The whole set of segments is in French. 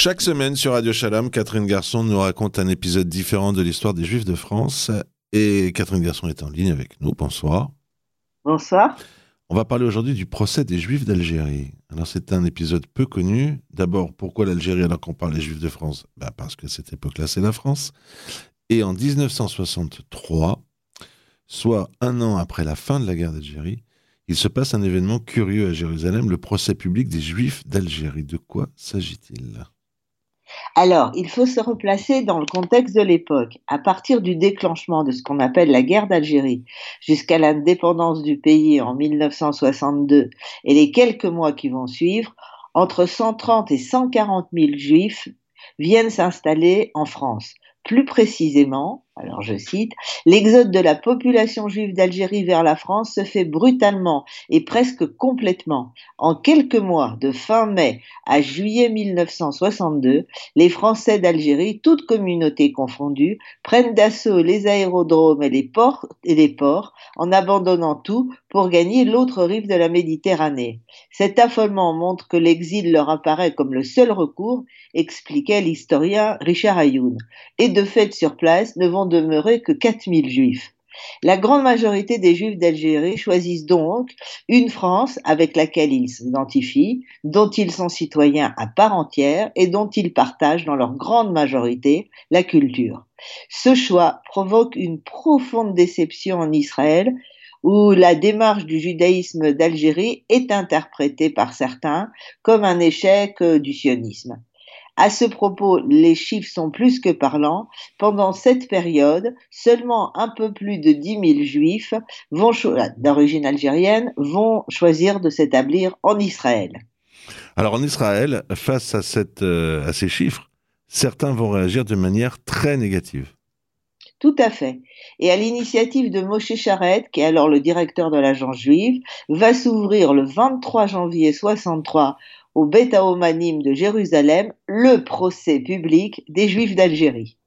Chaque semaine sur Radio Shalom, Catherine Garçon nous raconte un épisode différent de l'histoire des Juifs de France. Et Catherine Garçon est en ligne avec nous. Bonsoir. Bonsoir. On va parler aujourd'hui du procès des Juifs d'Algérie. Alors c'est un épisode peu connu. D'abord, pourquoi l'Algérie alors qu'on parle des Juifs de France? Bah Parce que cette époque-là, c'est la France. Et en 1963, soit un an après la fin de la guerre d'Algérie, il se passe un événement curieux à Jérusalem, le procès public des Juifs d'Algérie. De quoi s'agit-il? Alors, il faut se replacer dans le contexte de l'époque. À partir du déclenchement de ce qu'on appelle la guerre d'Algérie jusqu'à l'indépendance du pays en 1962 et les quelques mois qui vont suivre, entre 130 et 140 000 juifs viennent s'installer en France. Plus précisément, alors je cite, l'exode de la population juive d'Algérie vers la France se fait brutalement et presque complètement. En quelques mois, de fin mai à juillet 1962, les Français d'Algérie, toutes communautés confondues, prennent d'assaut les aérodromes et les ports, et les ports en abandonnant tout pour gagner l'autre rive de la Méditerranée. Cet affolement montre que l'exil leur apparaît comme le seul recours, expliquait l'historien Richard Ayoun. Et de fait, sur place, ne vont demeurer que 4000 juifs. La grande majorité des juifs d'Algérie choisissent donc une France avec laquelle ils s'identifient, dont ils sont citoyens à part entière et dont ils partagent dans leur grande majorité la culture. Ce choix provoque une profonde déception en Israël où la démarche du judaïsme d'Algérie est interprétée par certains comme un échec du sionisme. À ce propos, les chiffres sont plus que parlants. Pendant cette période, seulement un peu plus de 10 000 juifs d'origine algérienne vont choisir de s'établir en Israël. Alors en Israël, face à, euh, à ces chiffres, certains vont réagir de manière très négative. Tout à fait. Et à l'initiative de Moshe Charet, qui est alors le directeur de l'agence juive, va s'ouvrir le 23 janvier 63 au Beta Omanim de Jérusalem le procès public des Juifs d'Algérie.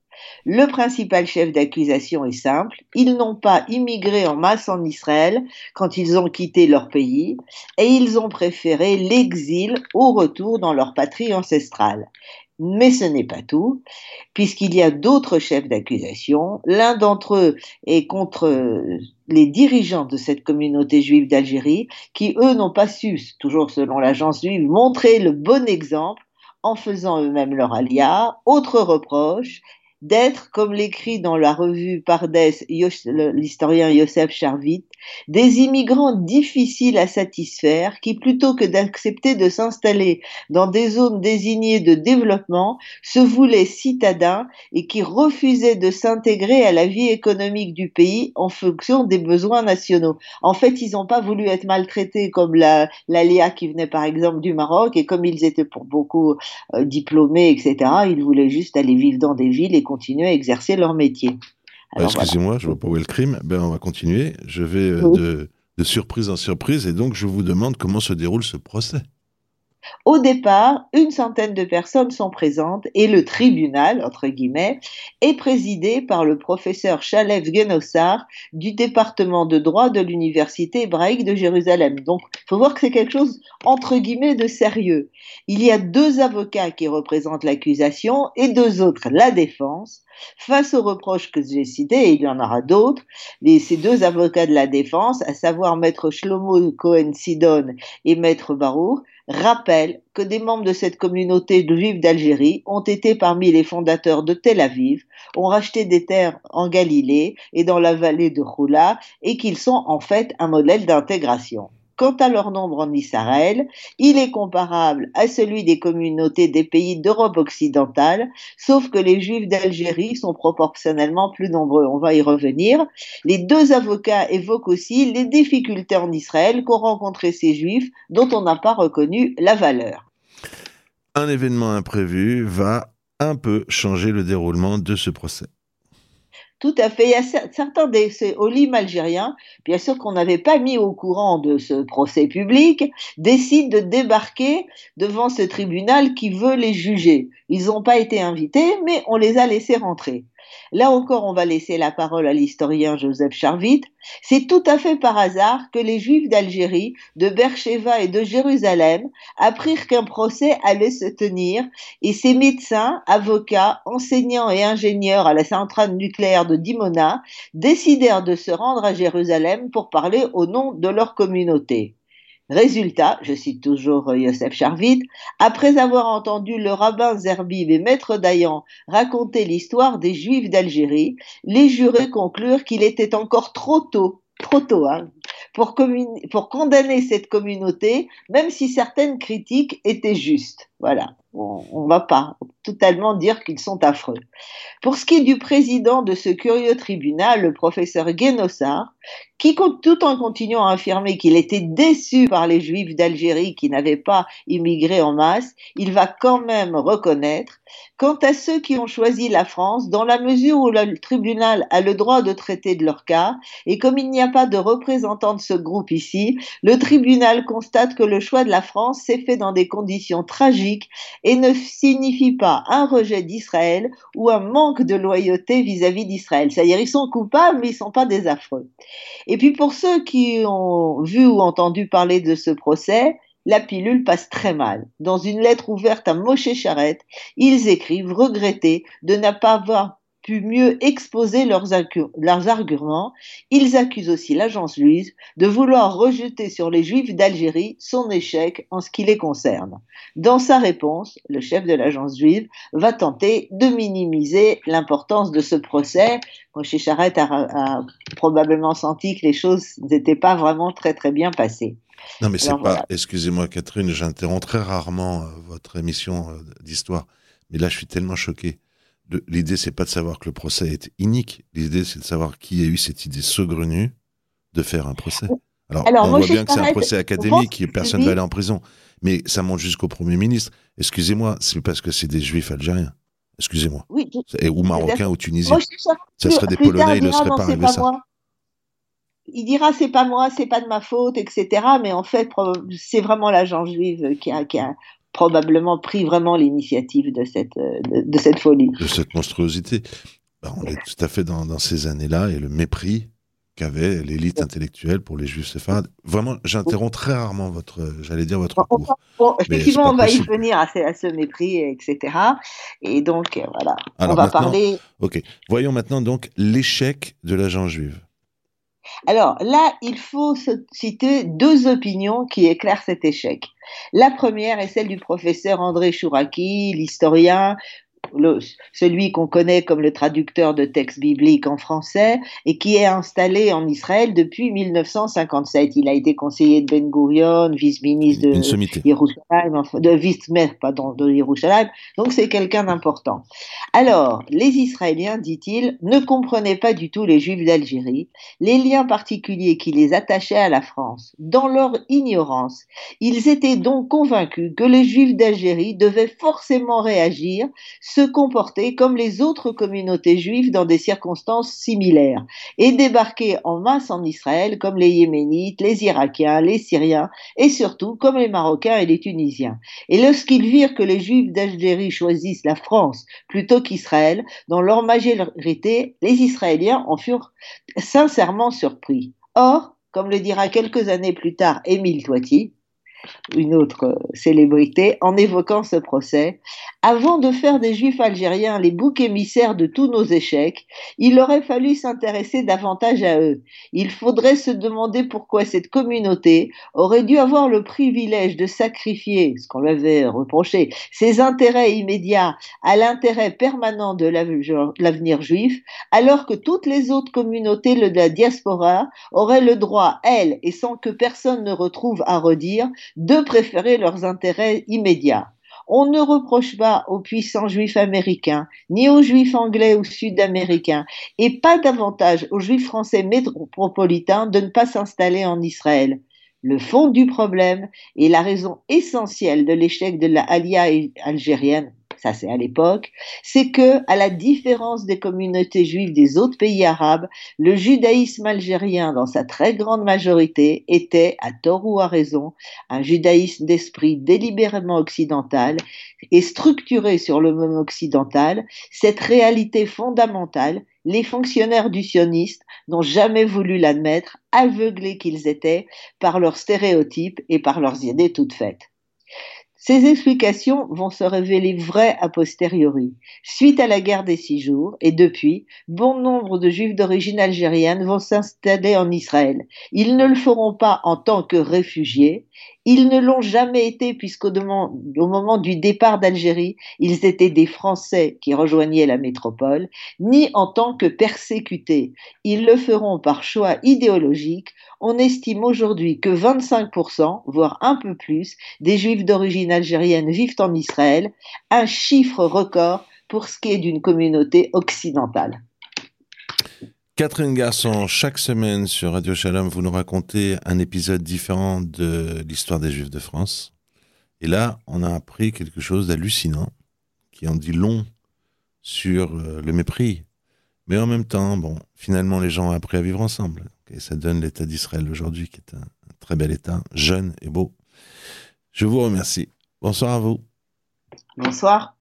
Le principal chef d'accusation est simple, ils n'ont pas immigré en masse en Israël quand ils ont quitté leur pays et ils ont préféré l'exil au retour dans leur patrie ancestrale. Mais ce n'est pas tout, puisqu'il y a d'autres chefs d'accusation. L'un d'entre eux est contre les dirigeants de cette communauté juive d'Algérie, qui eux n'ont pas su, toujours selon l'agence juive, montrer le bon exemple en faisant eux-mêmes leur alia. Autre reproche, d'être, comme l'écrit dans la revue Pardes l'historien Yosef Charvit, des immigrants difficiles à satisfaire qui, plutôt que d'accepter de s'installer dans des zones désignées de développement, se voulaient citadins et qui refusaient de s'intégrer à la vie économique du pays en fonction des besoins nationaux. En fait, ils n'ont pas voulu être maltraités comme la, l'ALIA qui venait par exemple du Maroc et comme ils étaient pour beaucoup euh, diplômés, etc., ils voulaient juste aller vivre dans des villes continuer à exercer leur métier. Excusez-moi, je vois pas où est le crime. Ben, on va continuer. Je vais euh, de, surprise en surprise et donc je vous demande comment se déroule ce procès. Au départ, une centaine de personnes sont présentes et le tribunal, entre guillemets, est présidé par le professeur Chalev Genossar du département de droit de l'Université hébraïque de Jérusalem. Donc, il faut voir que c'est quelque chose, entre guillemets, de sérieux. Il y a deux avocats qui représentent l'accusation et deux autres la défense. Face aux reproches que j'ai cités, il y en aura d'autres, ces deux avocats de la défense, à savoir maître Shlomo Cohen-Sidon et maître Barour, rappellent que des membres de cette communauté juive d'Algérie ont été parmi les fondateurs de Tel Aviv, ont racheté des terres en Galilée et dans la vallée de Roula, et qu'ils sont en fait un modèle d'intégration. Quant à leur nombre en Israël, il est comparable à celui des communautés des pays d'Europe occidentale, sauf que les Juifs d'Algérie sont proportionnellement plus nombreux. On va y revenir. Les deux avocats évoquent aussi les difficultés en Israël qu'ont rencontré ces Juifs dont on n'a pas reconnu la valeur. Un événement imprévu va un peu changer le déroulement de ce procès. Tout à fait. Il y a certains des Olim algériens, bien sûr qu'on n'avait pas mis au courant de ce procès public, décident de débarquer devant ce tribunal qui veut les juger. Ils n'ont pas été invités, mais on les a laissés rentrer. Là encore, on va laisser la parole à l'historien Joseph Charvit. C'est tout à fait par hasard que les Juifs d'Algérie, de Beersheba et de Jérusalem apprirent qu'un procès allait se tenir et ces médecins, avocats, enseignants et ingénieurs à la centrale nucléaire de Dimona décidèrent de se rendre à Jérusalem pour parler au nom de leur communauté. Résultat, je cite toujours Yosef Charvit, après avoir entendu le rabbin Zerbib et maître Dayan raconter l'histoire des Juifs d'Algérie, les jurés conclurent qu'il était encore trop tôt, trop tôt, hein, pour, pour condamner cette communauté, même si certaines critiques étaient justes. Voilà, on ne va pas totalement dire qu'ils sont affreux. Pour ce qui est du président de ce curieux tribunal, le professeur Guénossard, qui, tout en continuant à affirmer qu'il était déçu par les juifs d'Algérie qui n'avaient pas immigré en masse, il va quand même reconnaître, quant à ceux qui ont choisi la France, dans la mesure où le tribunal a le droit de traiter de leur cas, et comme il n'y a pas de représentant de ce groupe ici, le tribunal constate que le choix de la France s'est fait dans des conditions tragiques et ne signifie pas un rejet d'Israël ou un manque de loyauté vis-à-vis d'Israël. C'est-à-dire ils sont coupables, mais ils ne sont pas des affreux. Et puis pour ceux qui ont vu ou entendu parler de ce procès, la pilule passe très mal. Dans une lettre ouverte à Moshe Charette, ils écrivent regretter de ne pas pu mieux exposer leurs, arguments, ils accusent aussi l'agence juive de vouloir rejeter sur les juifs d'Algérie son échec en ce qui les concerne. Dans sa réponse, le chef de l'agence juive va tenter de minimiser l'importance de ce procès. Moshe Charette a, probablement senti que les choses n'étaient pas vraiment très très bien passées. Non, mais c'est pas. Excusez-moi, Catherine, j'interromps très rarement euh, votre émission euh, d'histoire, mais là, je suis tellement choqué l'idée, c'est pas de savoir que le procès est inique. L'idée, c'est de savoir qui a eu cette idée saugrenue de faire un procès. Alors, on voit bien que c'est un procès académique, personne ne va aller en prison. Mais ça monte jusqu'au Premier ministre. Excusez-moi, c'est parce que c'est des juifs algériens. Excusez-moi. Oui, ou marocains ou tunisiens. ça serait des Polonais, il ne serait pas arrivé ça. Il dira c'est pas moi, c'est pas de ma faute, etc. Mais en fait, c'est vraiment l'agent juive qui a, qui a probablement pris vraiment l'initiative de cette, de, cette folie. De cette monstruosité. Ben, on est tout à fait dans, ces années-là et le mépris qu'avait l'élite intellectuelle pour les juifs séfarades. Vraiment, j'interromps très rarement votre, j'allais dire votre cours. effectivement, on va y venir à ce, mépris, etc. Et donc, voilà, on va parler. Ok, voyons maintenant donc l'échec de l'agent juive. Alors là, il faut citer deux opinions qui éclairent cet échec. La première est celle du professeur André Chouraki, l'historien celui qu'on connaît comme le traducteur de textes bibliques en français et qui est installé en Israël depuis 1957. Il a été conseiller de Ben Gurion, vice-ministre de Jérusalem, de vice-maire, pardon, de Jérusalem. Donc c'est quelqu'un d'important. Alors, les Israéliens, dit-il, ne comprenaient pas du tout les Juifs d'Algérie, les liens particuliers qui les attachaient à la France. Dans leur ignorance, ils étaient donc convaincus que les Juifs d'Algérie devaient forcément réagir, se comporter comme les autres communautés juives dans des circonstances similaires et débarquer en masse en Israël comme les Yéménites, les Irakiens, les Syriens et surtout comme les Marocains et les Tunisiens. Et lorsqu'ils virent que les Juifs d'Algérie choisissent la France plutôt qu'Israël, dans leur majorité, les Israéliens en furent sincèrement surpris. Or, comme le dira quelques années plus tard Émile Toiti, une autre célébrité, en évoquant ce procès. Avant de faire des Juifs algériens les boucs émissaires de tous nos échecs, il aurait fallu s'intéresser davantage à eux. Il faudrait se demander pourquoi cette communauté aurait dû avoir le privilège de sacrifier, ce qu'on lui avait reproché, ses intérêts immédiats à l'intérêt permanent de l'avenir juif, alors que toutes les autres communautés de la diaspora auraient le droit, elles, et sans que personne ne retrouve à redire, de préférer leurs intérêts immédiats. On ne reproche pas aux puissants juifs américains, ni aux juifs anglais ou sud-américains, et pas davantage aux juifs français métropolitains de ne pas s'installer en Israël. Le fond du problème est la raison essentielle de l'échec de la Alia algérienne, ça c'est à l'époque, c'est que, à la différence des communautés juives des autres pays arabes, le judaïsme algérien, dans sa très grande majorité, était, à tort ou à raison, un judaïsme d'esprit délibérément occidental et structuré sur le monde occidental, cette réalité fondamentale, les fonctionnaires du sioniste n'ont jamais voulu l'admettre, aveuglés qu'ils étaient par leurs stéréotypes et par leurs idées toutes faites. Ces explications vont se révéler vraies a posteriori. Suite à la guerre des six jours, et depuis, bon nombre de juifs d'origine algérienne vont s'installer en Israël. Ils ne le feront pas en tant que réfugiés, ils ne l'ont jamais été puisqu'au moment du départ d'Algérie, ils étaient des Français qui rejoignaient la métropole, ni en tant que persécutés. Ils le feront par choix idéologique. On estime aujourd'hui que 25%, voire un peu plus, des Juifs d'origine algérienne vivent en Israël, un chiffre record pour ce qui est d'une communauté occidentale. Catherine Garçon, chaque semaine sur Radio Shalom, vous nous racontez un épisode différent de l'histoire des Juifs de France. Et là, on a appris quelque chose d'hallucinant, qui en dit long sur euh, le mépris. Mais en même temps, bon, finalement, les gens ont appris à vivre ensemble. Et ça donne l'État d'Israël aujourd'hui, qui est un, un très bel État, jeune et beau. Je vous remercie. Bonsoir à vous. Bonsoir.